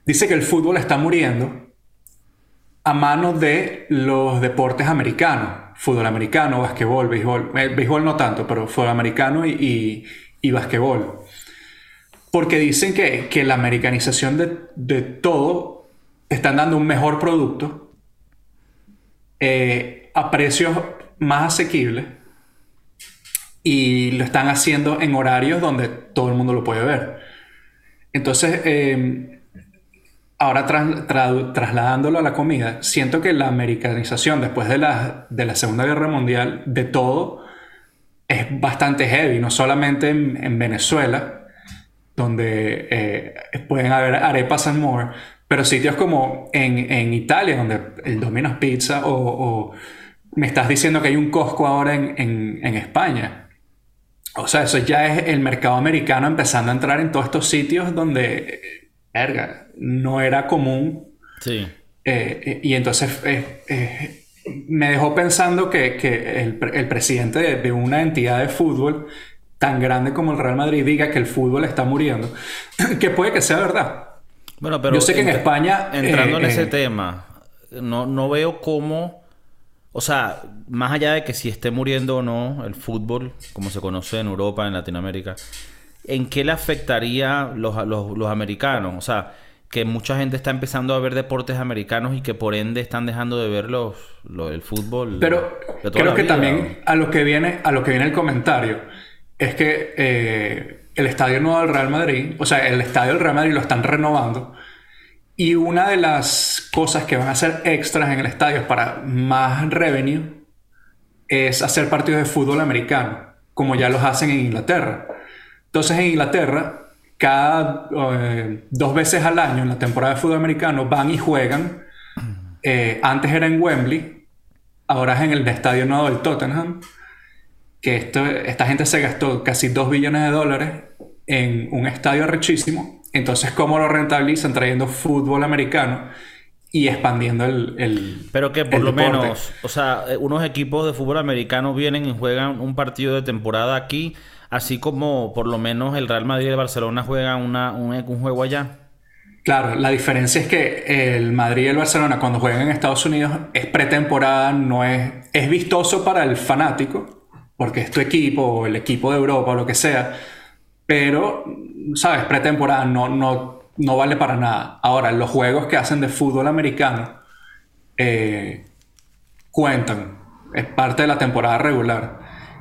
dice que el fútbol está muriendo a manos de los deportes americanos. Fútbol americano, basquetbol, béisbol. Eh, béisbol no tanto, pero fútbol americano y, y. Porque dicen que, que la americanización de, de, todo están dando un mejor producto eh, a precios más asequibles y lo están haciendo en horarios donde todo el mundo lo puede ver. Entonces, eh, ahora trasladándolo a la comida, siento que la americanización después de la, de la Segunda Guerra Mundial de todo es bastante heavy, no solamente en, Venezuela, donde eh, pueden haber arepas and more, pero sitios como en, en Italia, donde el Domino's Pizza, o, me estás diciendo que hay un Costco ahora en, en España. O sea, eso ya es el mercado americano empezando a entrar en todos estos sitios donde verga, no era común. Sí. Eh, eh, y entonces eh, me dejó pensando que, el, presidente de, una entidad de fútbol tan grande como el Real Madrid diga que el fútbol está muriendo, que puede que sea verdad. Bueno, pero yo sé que en España... Entrando en ese tema, no, no veo cómo... O sea, más allá de que si esté muriendo o no el fútbol, como se conoce en Europa, en Latinoamérica, ¿en qué le afectaría los, los, americanos? O sea, que mucha gente está empezando a ver deportes americanos y que por ende están dejando de ver los, el fútbol. Pero creo que también a lo que viene, a lo que viene el comentario, es que eh, el estadio nuevo del Real Madrid, o sea, el estadio del Real Madrid lo están renovando. Y una de las cosas que van a hacer extras en el estadio para más revenue es hacer partidos de fútbol americano, como ya los hacen en Inglaterra. Entonces en Inglaterra, cada eh, dos veces al año en la temporada de fútbol americano van y juegan. Eh, antes era en Wembley, ahora es en el estadio nuevo del Tottenham. Que esto, esta gente se gastó casi 2 billones de dólares en un estadio rechísimo. Entonces, ¿cómo lo rentabilizan? Trayendo fútbol americano y expandiendo el, Pero que por lo menos, o sea, eh, unos equipos de fútbol americano vienen y juegan un partido de temporada aquí Así como por lo menos el Real Madrid y el Barcelona juegan una, un, juego allá. Claro, la diferencia es que el Madrid y el Barcelona cuando juegan en Estados Unidos es pretemporada, no es, es vistoso para el fanático, porque es tu equipo o el equipo de Europa o lo que sea, pero, ¿sabes? Pretemporada no, no, no vale para nada. Ahora, los juegos que hacen de fútbol americano eh, cuentan, es parte de la temporada regular.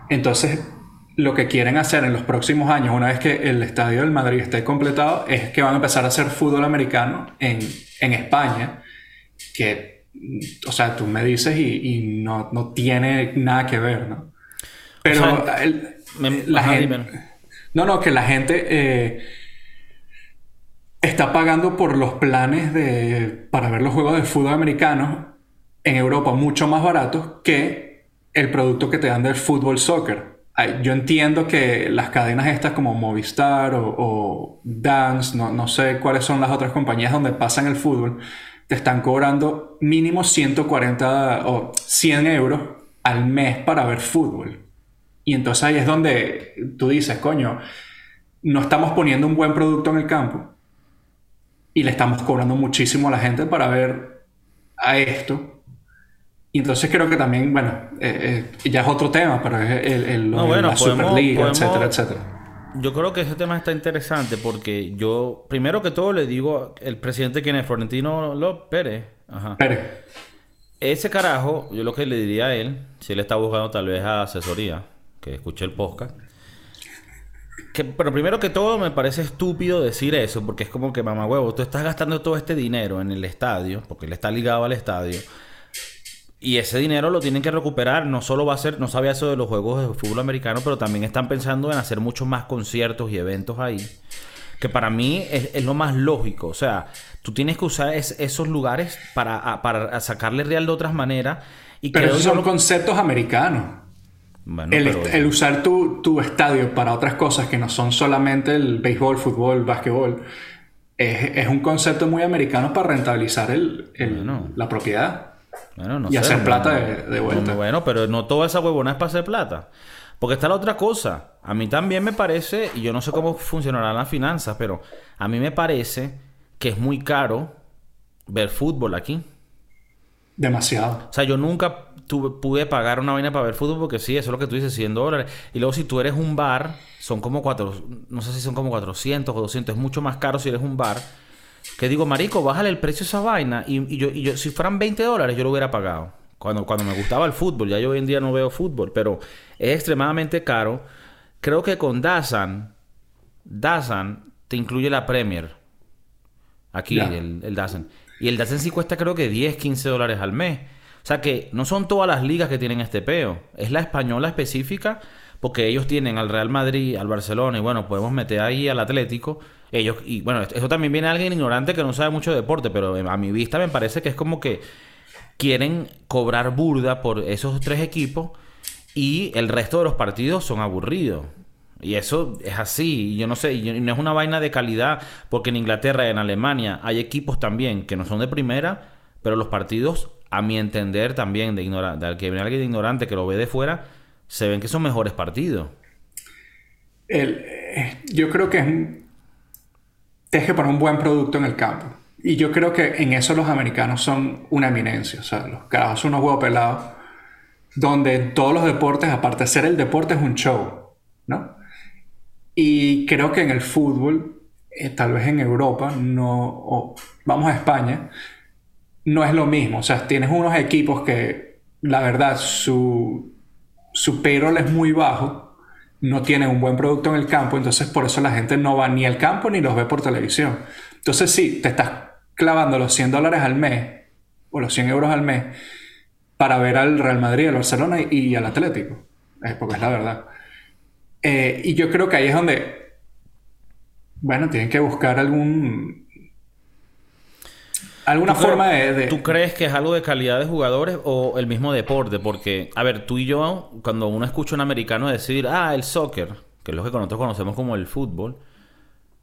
Entonces, lo que quieren hacer en los próximos años, una vez que el estadio del Madrid esté completado, es que van a empezar a hacer fútbol americano en, España, que, o sea, tú me dices y, no, tiene nada que ver, ¿no? Pero la gente... No, no, que la gente eh, está pagando por los planes de, para ver los juegos de fútbol americano en Europa mucho más baratos que el producto que te dan del fútbol soccer yo entiendo que las cadenas estas como Movistar o, Dance, no, no, sé cuáles son las otras compañías donde pasan el fútbol, te están cobrando mínimo 140 o 100 euros al mes para ver fútbol. Y entonces ahí es donde tú dices, coño, no estamos poniendo un buen producto en el campo y le estamos cobrando muchísimo a la gente para ver a esto y entonces creo que también, bueno, eh, eh, ya es otro tema, pero es el, la Superliga, etcétera, etcétera. Yo creo que ese tema está interesante porque yo, primero que todo, le digo, el presidente quien es Florentino López Pérez. Ajá. Pérez. Ese carajo, yo lo que le diría a él, si él está buscando tal vez asesoría, que escuche el podcast. Que, pero primero que todo me parece estúpido decir eso, porque es como que, mamá huevo, tú estás gastando todo este dinero en el estadio, porque él está ligado al estadio y ese dinero lo tienen que recuperar. No solo va a ser, no sabía eso de los juegos de fútbol americano, pero también están pensando en hacer muchos más conciertos y eventos ahí. Que para mí es, lo más lógico. O sea, tú tienes que usar esos lugares para, para sacarle real de otras maneras. Y pero esos son conceptos americanos. el, usar tu, estadio para otras cosas que no son solamente el béisbol, fútbol, básquetbol, es, un concepto muy americano para rentabilizar el, la propiedad. Bueno, no y hacer plata de, vuelta. Bueno, pero no toda esa huevona es para hacer plata. Porque está la otra cosa. A mí también me parece, y yo no sé cómo funcionarán las finanzas, pero a mí me parece que es muy caro ver fútbol aquí. Demasiado. O sea, yo nunca tuve, pude pagar una vaina para ver fútbol porque sí, eso es lo que tú dices, 100 dólares. Y luego si tú eres un bar, son como cuatro, no sé si son como 400 o 200, es mucho más caro si eres un bar. Que digo, marico, bájale el precio a esa vaina. Y, yo, y yo, si fueran 20 dólares, yo lo hubiera pagado. Cuando, cuando me gustaba el fútbol. Ya yo hoy en día no veo fútbol. Pero es extremadamente caro. Creo que con Dazan, Dazan te incluye la Premier. Aquí, el, el Dazan. Y el Dazan sí cuesta creo que 10, 15 dólares al mes. O sea que no son todas las ligas que tienen este peo. Es la española específica porque ellos tienen al Real Madrid, al Barcelona y bueno, podemos meter ahí al Atlético ellos, y bueno, eso también viene de alguien ignorante que no sabe mucho de deporte, pero a mi vista me parece que es como que quieren cobrar burda por esos tres equipos y el resto de los partidos son aburridos. Y eso es así, yo no sé, y no es una vaina de calidad, porque en Inglaterra en Alemania hay equipos también que no son de primera, pero los partidos, a mi entender también, de ignorante, que viene alguien de ignorante que lo ve de fuera, se ven que son mejores partidos. El, eh, yo creo que tienes que poner un buen producto en el campo. Y yo creo que en eso los americanos son una eminencia. O sea, los carajos son unos huevos pelados. Donde todos los deportes, aparte de ser el deporte, es un show. ¿No? Y creo que en el fútbol, eh, tal vez en Europa, no. vamos a España, no es lo mismo. O sea, tienes unos equipos que, la verdad, su, su payroll es muy bajo no tienen un buen producto en el campo, entonces por eso la gente no va ni al campo ni los ve por televisión. Entonces sí, te estás clavando los 100 dólares al mes o los 100 euros al mes para ver al Real Madrid, al Barcelona y, al Atlético, porque es la verdad. Eh, y yo creo que ahí es donde, bueno, tienen que buscar algún alguna forma de, ¿Tú crees que es algo de calidad de jugadores o el mismo deporte? Porque, a ver, tú y yo, cuando uno escucha a un americano decir, ah, el soccer, que es lo que nosotros conocemos como el fútbol,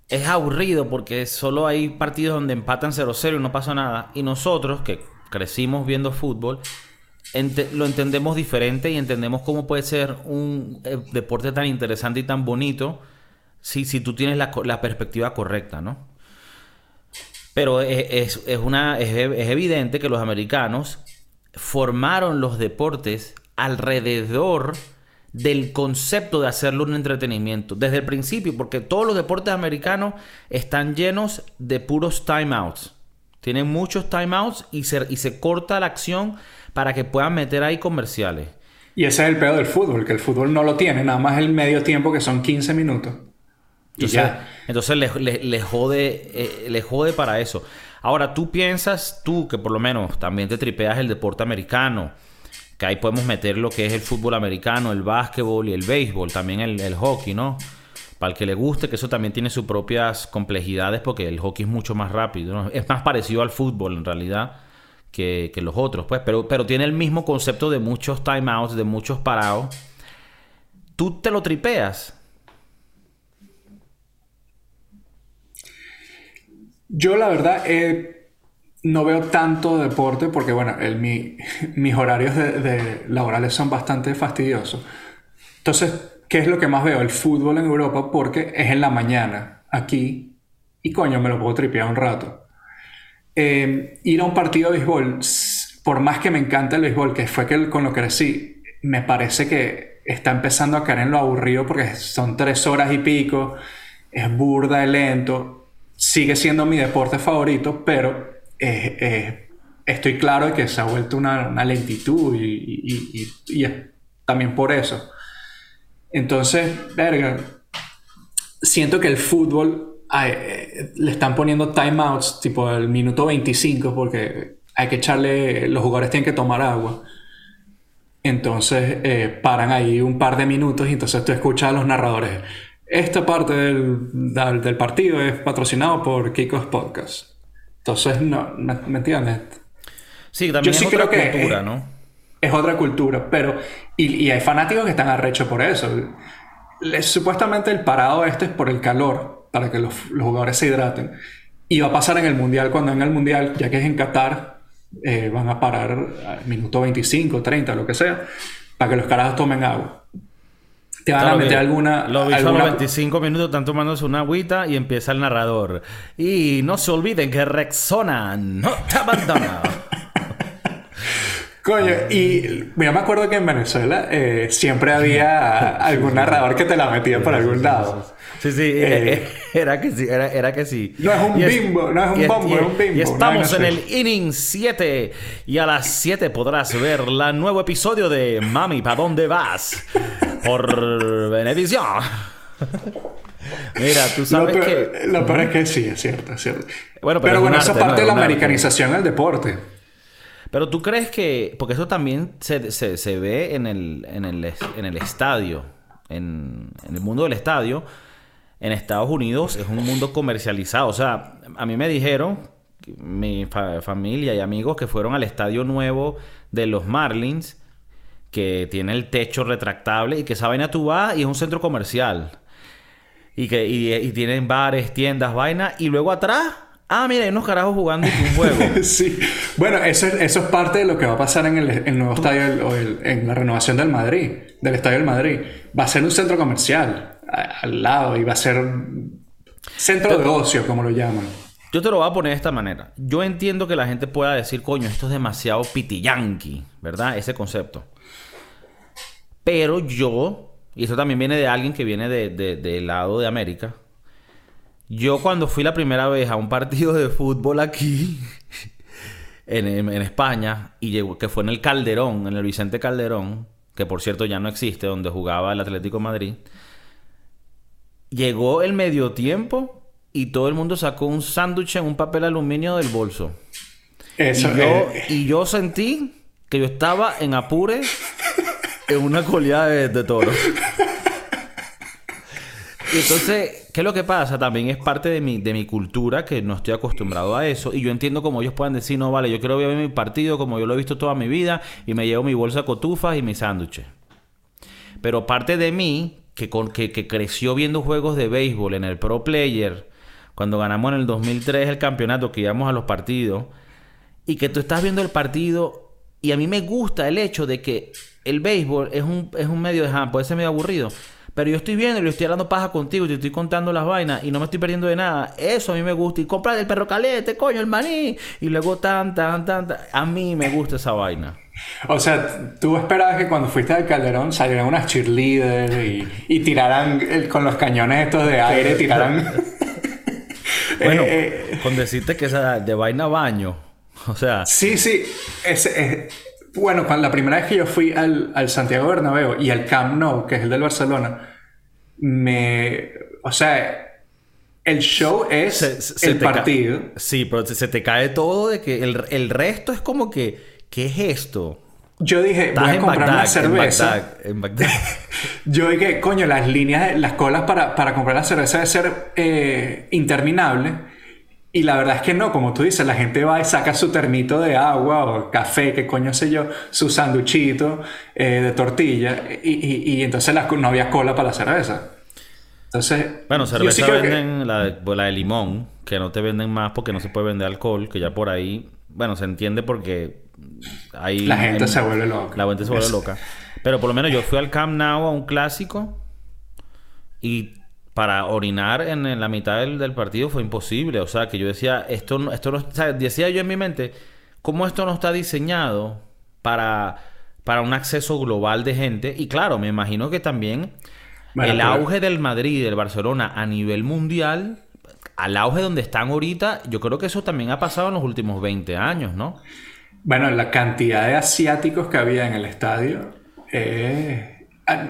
es aburrido porque solo hay partidos donde empatan 0-0 y no pasa nada. Y nosotros, que crecimos viendo fútbol, lo entendemos diferente y entendemos cómo puede ser un eh, deporte tan interesante y tan bonito si, si tú tienes la, la perspectiva correcta, ¿no? Pero es, una, es, evidente que los americanos formaron los deportes alrededor del concepto de hacerlo un entretenimiento desde el principio, porque todos los deportes americanos están llenos de puros timeouts. Tienen muchos timeouts y se, y se corta la acción para que puedan meter ahí comerciales. Y ese es el peor del fútbol, que el fútbol no lo tiene, nada más el medio tiempo que son 15 minutos. Entonces, entonces le, jode, eh, le jode para eso. Ahora, tú piensas, tú que por lo menos también te tripeas el deporte americano, que ahí podemos meter lo que es el fútbol americano, el básquetbol y el béisbol, también el, hockey, ¿no? Para el que le guste, que eso también tiene sus propias complejidades, porque el hockey es mucho más rápido, es más parecido al fútbol en realidad que, que los otros, pues, pero, pero tiene el mismo concepto de muchos timeouts, de muchos parados. Tú te lo tripeas Yo la verdad eh, no veo tanto deporte porque, bueno, el, mis horarios de, laborales son bastante fastidiosos. Entonces, ¿qué es lo que más veo? El fútbol en Europa porque es en la mañana aquí y coño, me lo puedo tripear un rato. Eh, ir a un partido de béisbol, por más que me encante el béisbol, que fue que con lo que crecí, me parece que está empezando a caer en lo aburrido porque son tres horas y pico, es burda de lento sigue siendo mi deporte favorito, pero eh, eh, estoy claro de que se ha vuelto una, lentitud y, es también por eso. Entonces, verga, siento que el fútbol eh, le están poniendo timeouts tipo el minuto 25 porque hay que echarle, los jugadores tienen que tomar agua. Entonces paran ahí un par de minutos y entonces tú escuchas a los narradores esta parte del, del, partido es patrocinado por Kiko's Podcast. Entonces, no, ¿me, entiendes? Sí, también es otra cultura, ¿no? Es otra cultura, pero... Y, hay fanáticos que están arrechos por eso. supuestamente el parado este es por el calor, para que los, jugadores se hidraten. Y va a pasar en el Mundial, cuando en el Mundial, ya que es en Qatar, eh, van a parar al minuto 25, 30, lo que sea, para que los carajos tomen agua. Te van a meter alguna. Lo vi alguna... 25 minutos, están tomándose una agüita y empieza el narrador. Y no se olviden que Rexona no te abandona. Coño, y mira, me acuerdo que en Venezuela eh, siempre había algún narrador que te la metía por algún lado. Sí, sí, eh, eh, era que sí, era, que sí. No es un bimbo, no es un bombo, es un bimbo. Y estamos en el inning 7 y a las 7 podrás ver el nuevo episodio de Mami, ¿pa' dónde vas? Por Benevisión. Mira, tú sabes que... Lo peor es que sí, es cierto, es cierto. Bueno, pero, bueno, eso es parte de la americanización del deporte. Pero tú crees que... Porque eso también se, se, se ve en el, en el, en el estadio. En, en el mundo del estadio en Estados Unidos es un mundo comercializado. O sea, a mí me dijeron, mi familia y amigos que fueron al estadio nuevo de los Marlins, que tiene el techo retractable y que esa vaina tú vas y es un centro comercial. Y que y, tienen bares, tiendas, vaina. Y luego atrás Ah, mira, hay unos carajos jugando un juego. sí. Bueno, eso, eso es parte de lo que va a pasar en el, nuevo estadio, o en la renovación del Madrid, del estadio del Madrid. Va a ser un centro comercial al lado y va a ser centro de ocio, como lo llaman. Yo te lo voy a poner de esta manera. Yo entiendo que la gente pueda decir, coño, esto es demasiado pitiyanqui, ¿verdad? Ese concepto. Pero yo, y eso también viene de alguien que viene del de, lado de América. Yo cuando fui la primera vez a un partido de fútbol aquí, en, en, España, y llegó, que fue en el Calderón, en el Vicente Calderón, que por cierto ya no existe, donde jugaba el Atlético Madrid llegó el medio tiempo y todo el mundo sacó un sándwich en un papel aluminio del bolso. Eso y, yo, y yo sentí que yo estaba en Apure en una colilla de, de toro. Y entonces, ¿qué es lo que pasa? También es parte de mi, de mi cultura que no estoy acostumbrado a eso. Y yo entiendo como ellos puedan decir, no, vale, yo quiero ver mi partido como yo lo he visto toda mi vida y me llevo mi bolsa de cotufas y mis sándwiches. Pero parte de mí, que, creció viendo juegos de béisbol en el Pro Player, cuando ganamos en el 2003 el campeonato, que íbamos a los partidos, y que tú estás viendo el partido, y a mí me gusta el hecho de que el béisbol es un, es un medio de... puede ser medio aburrido. Pero yo estoy viendo y le estoy hablando paja contigo te estoy contando las vainas y no me estoy perdiendo de nada. Eso a mí me gusta. Y comprar el perro calete, coño, el maní. Y luego tan, tan, tan, tan. A mí me gusta esa vaina. O sea, tú esperabas que cuando fuiste al Calderón salieran unas cheerleaders y, y tiraran el- con los cañones estos de aire, tiraran... Bueno, eh, con decirte que esa de vaina baño. O sea, Sí, sí. Es, es- bueno, cuando, la primera vez que yo fui al, al Santiago Bernabéu y al Camp Nou, que es el del Barcelona, me... O sea, el show es se- se el ca- partido. Sí, pero se, se te cae todo de que el, el resto es como que, ¿qué es esto? Yo dije, Estás voy a comprar Bagdad, una cerveza. En Bagdad, en Bagdad. Yo dije, coño, las líneas, las colas para, para comprar la cerveza debe ser eh, interminable. Y la verdad es que no, como tú dices, la gente va y saca su termito de agua o café, qué coño sé yo, su sanduchito eh, de tortilla, y, y- y entonces la- no había cola para la cerveza. Entonces, Bueno, cerveza sí creo que- venden la, de, pues, la de limón, que no te venden más porque no se puede vender alcohol, que ya por ahí, bueno, se entiende porque ahí... La gente en- se vuelve loca. La gente se vuelve Es- loca. Pero por lo menos yo fui al Camp Nou a un clásico y para orinar en, en la mitad del, del partido fue imposible. O sea, que yo decía, esto no, esto no, o sea, decía yo en mi mente, ¿cómo esto no está diseñado para, para un acceso global de gente? Y claro, me imagino que también Bueno, el auge del Madrid y del Barcelona a nivel mundial, al auge donde están ahorita, yo creo que eso también ha pasado en los últimos 20 años, ¿no? Bueno, la cantidad de asiáticos que había en el estadio. eh,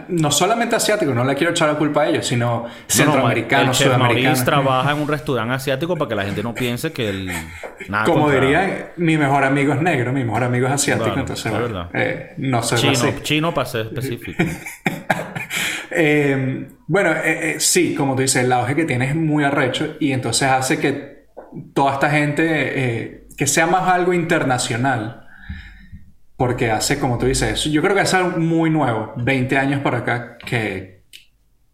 no solamente asiáticos, no le quiero echar la culpa a ellos, sino centroamericanos, Chef Maurice sudamericanos. trabaja en un restaurante asiático para que la gente no piense que el... Nada Como contra- dirían, mi mejor amigo es negro, mi mejor amigo es asiático, Bueno, entonces bueno, eh, no soy Chino, chino para ser específico. Eh, bueno, eh, sí, como tú dices, el auge que tiene es muy arrecho y entonces hace que toda esta gente, que sea más algo internacional. Porque hace, como tú dices, yo creo que es algo muy nuevo, 20 años para acá, que,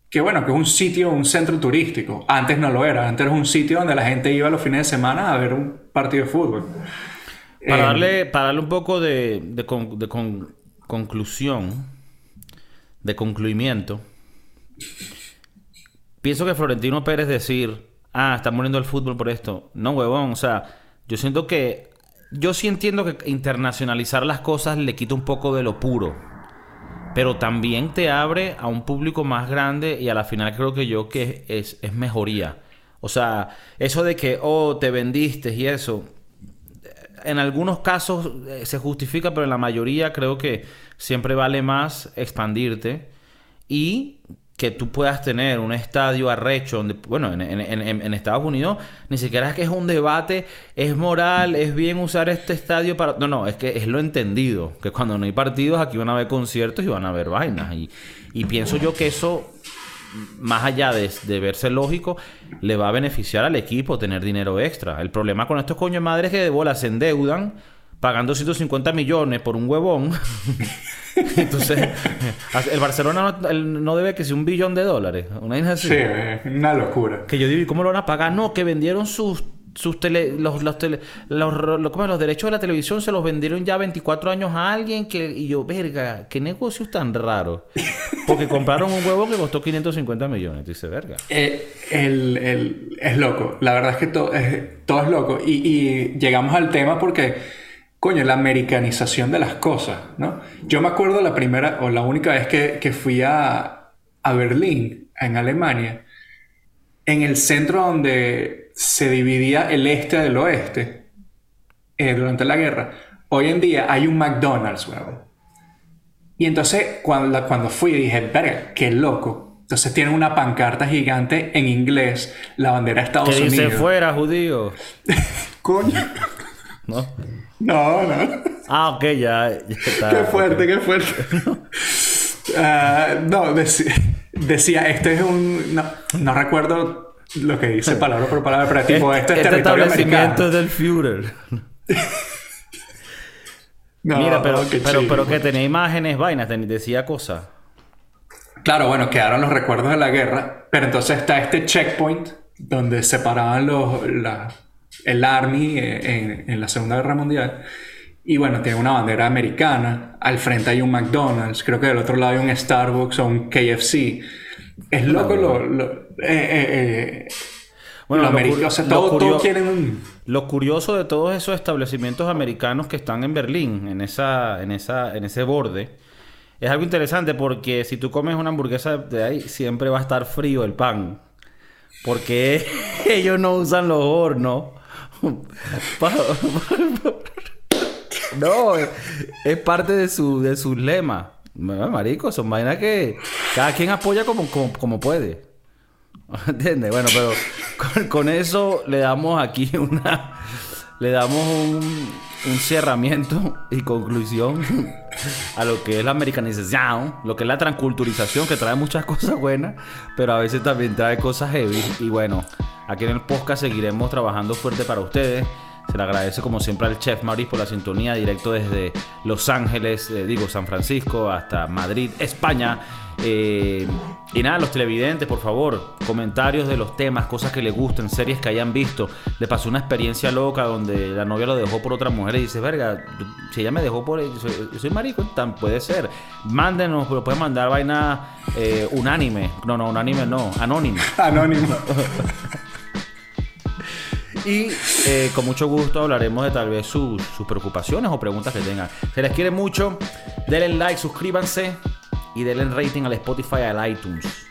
que bueno, que es un sitio, un centro turístico. Antes no lo era, antes era un sitio donde la gente iba los fines de semana a ver un partido de fútbol. Para Eh, darle, para darle un poco de, de con- de con- conclusión, de concluimiento, pienso que Florentino Pérez decir, ah, está muriendo el fútbol por esto. No, huevón, o sea, yo siento que, yo sí entiendo que internacionalizar las cosas le quita un poco de lo puro. Pero también te abre a un público más grande y a la final creo que yo que es, es mejoría. O sea, eso de que, oh, te vendiste y eso, en algunos casos eh, se justifica, pero en la mayoría creo que siempre vale más expandirte y que tú puedas tener un estadio arrecho donde, bueno, en, en- en- en Estados Unidos ni siquiera es que es un debate, es moral, es bien usar este estadio para... No, no, es que es lo entendido, que cuando no hay partidos aquí van a haber conciertos y van a haber vainas. Y, y pienso yo que eso más allá de, de verse lógico, le va a beneficiar al equipo tener dinero extra. El problema con estos coños madres es que de bola se endeudan pagando 150 millones por un huevón. Entonces, el Barcelona no, el- no debe que sea un billón de dólares. Una así. Sí, una locura. Que yo digo, ¿y cómo lo van a pagar? No, que vendieron sus sus tele, los, los, tele- los, los derechos de la televisión se los vendieron ya 24 años a alguien que y yo, verga, qué negocios tan raros. Porque compraron un huevo que costó 550 millones. Dice, verga. Eh, el- el- es loco. La verdad es que to- es- todo es loco. Y, y llegamos al tema porque, coño, la americanización de las cosas, ¿no? Yo me acuerdo la primera o la única vez que, que fui a, a Berlín, en Alemania, en el centro donde se dividía el este del oeste eh, durante la guerra. Hoy en día hay un McDonald's, weón. Y entonces, cuando, cuando fui, dije, verga, qué loco. Entonces tienen una pancarta gigante en inglés, la bandera de Estados que Unidos. dice fuera, judío. Coño. ¿No? No, no. Ah, ok, ya, ya está. Qué fuerte, qué fuerte. Ah, no, decía, decía, este es un... No, no recuerdo lo que dice palabra por palabra, pero tipo, Este, esto es este territorio establecimiento americano. es del Führer. No, Mira, pero, qué pero, pero que tenía imágenes, vainas, ten- decía cosas. Claro, bueno, quedaron los recuerdos de la guerra, pero entonces está este checkpoint donde separaban los, la- el Army eh, en, en la Segunda Guerra Mundial. Y bueno, tiene una bandera americana, al frente hay un McDonald's, creo que del otro lado hay un Starbucks o un KFC. Es loco lo... lo- eh, eh, eh, Bueno, lo lo ameri- cur- o sea, lo todo, quieren un... Lo curioso de todos esos establecimientos americanos que están en Berlín, en, esa, en, esa, en ese borde, es algo interesante porque si tú comes una hamburguesa de ahí, siempre va a estar frío el pan. Porque ellos no usan los hornos. No, es, parte de su, de. Bueno, Marico, son vainas que cada quien apoya como, como, como puede. ¿Entiendes? Bueno, pero con eso le damos aquí una. Le damos un, un cerramiento y conclusión a lo que es la americanización, lo que es la transculturización, que trae muchas cosas buenas, pero a veces también trae cosas heavy. Y bueno, aquí en el podcast seguiremos trabajando fuerte para ustedes. Se le agradece como siempre al chef Maurice por la sintonía, directo desde Los Ángeles, eh, digo San Francisco, hasta Madrid, España. Eh, y nada, los televidentes, por favor, comentarios de los temas, cosas que les gusten, series que hayan visto. Le pasó una experiencia loca donde la novia lo dejó por otra mujer y dice, verga, si ella me dejó por... Yo soy, soy marico, tan puede ser. Mándenos, pero pueden mandar vaina eh, unánime. No, no, unánime no, anónima. Anónimo. Y eh, con mucho gusto hablaremos de tal vez sus, sus preocupaciones o preguntas que tengan. Se les quiere mucho. Denle like, suscríbanse y denle rating al Spotify, al iTunes.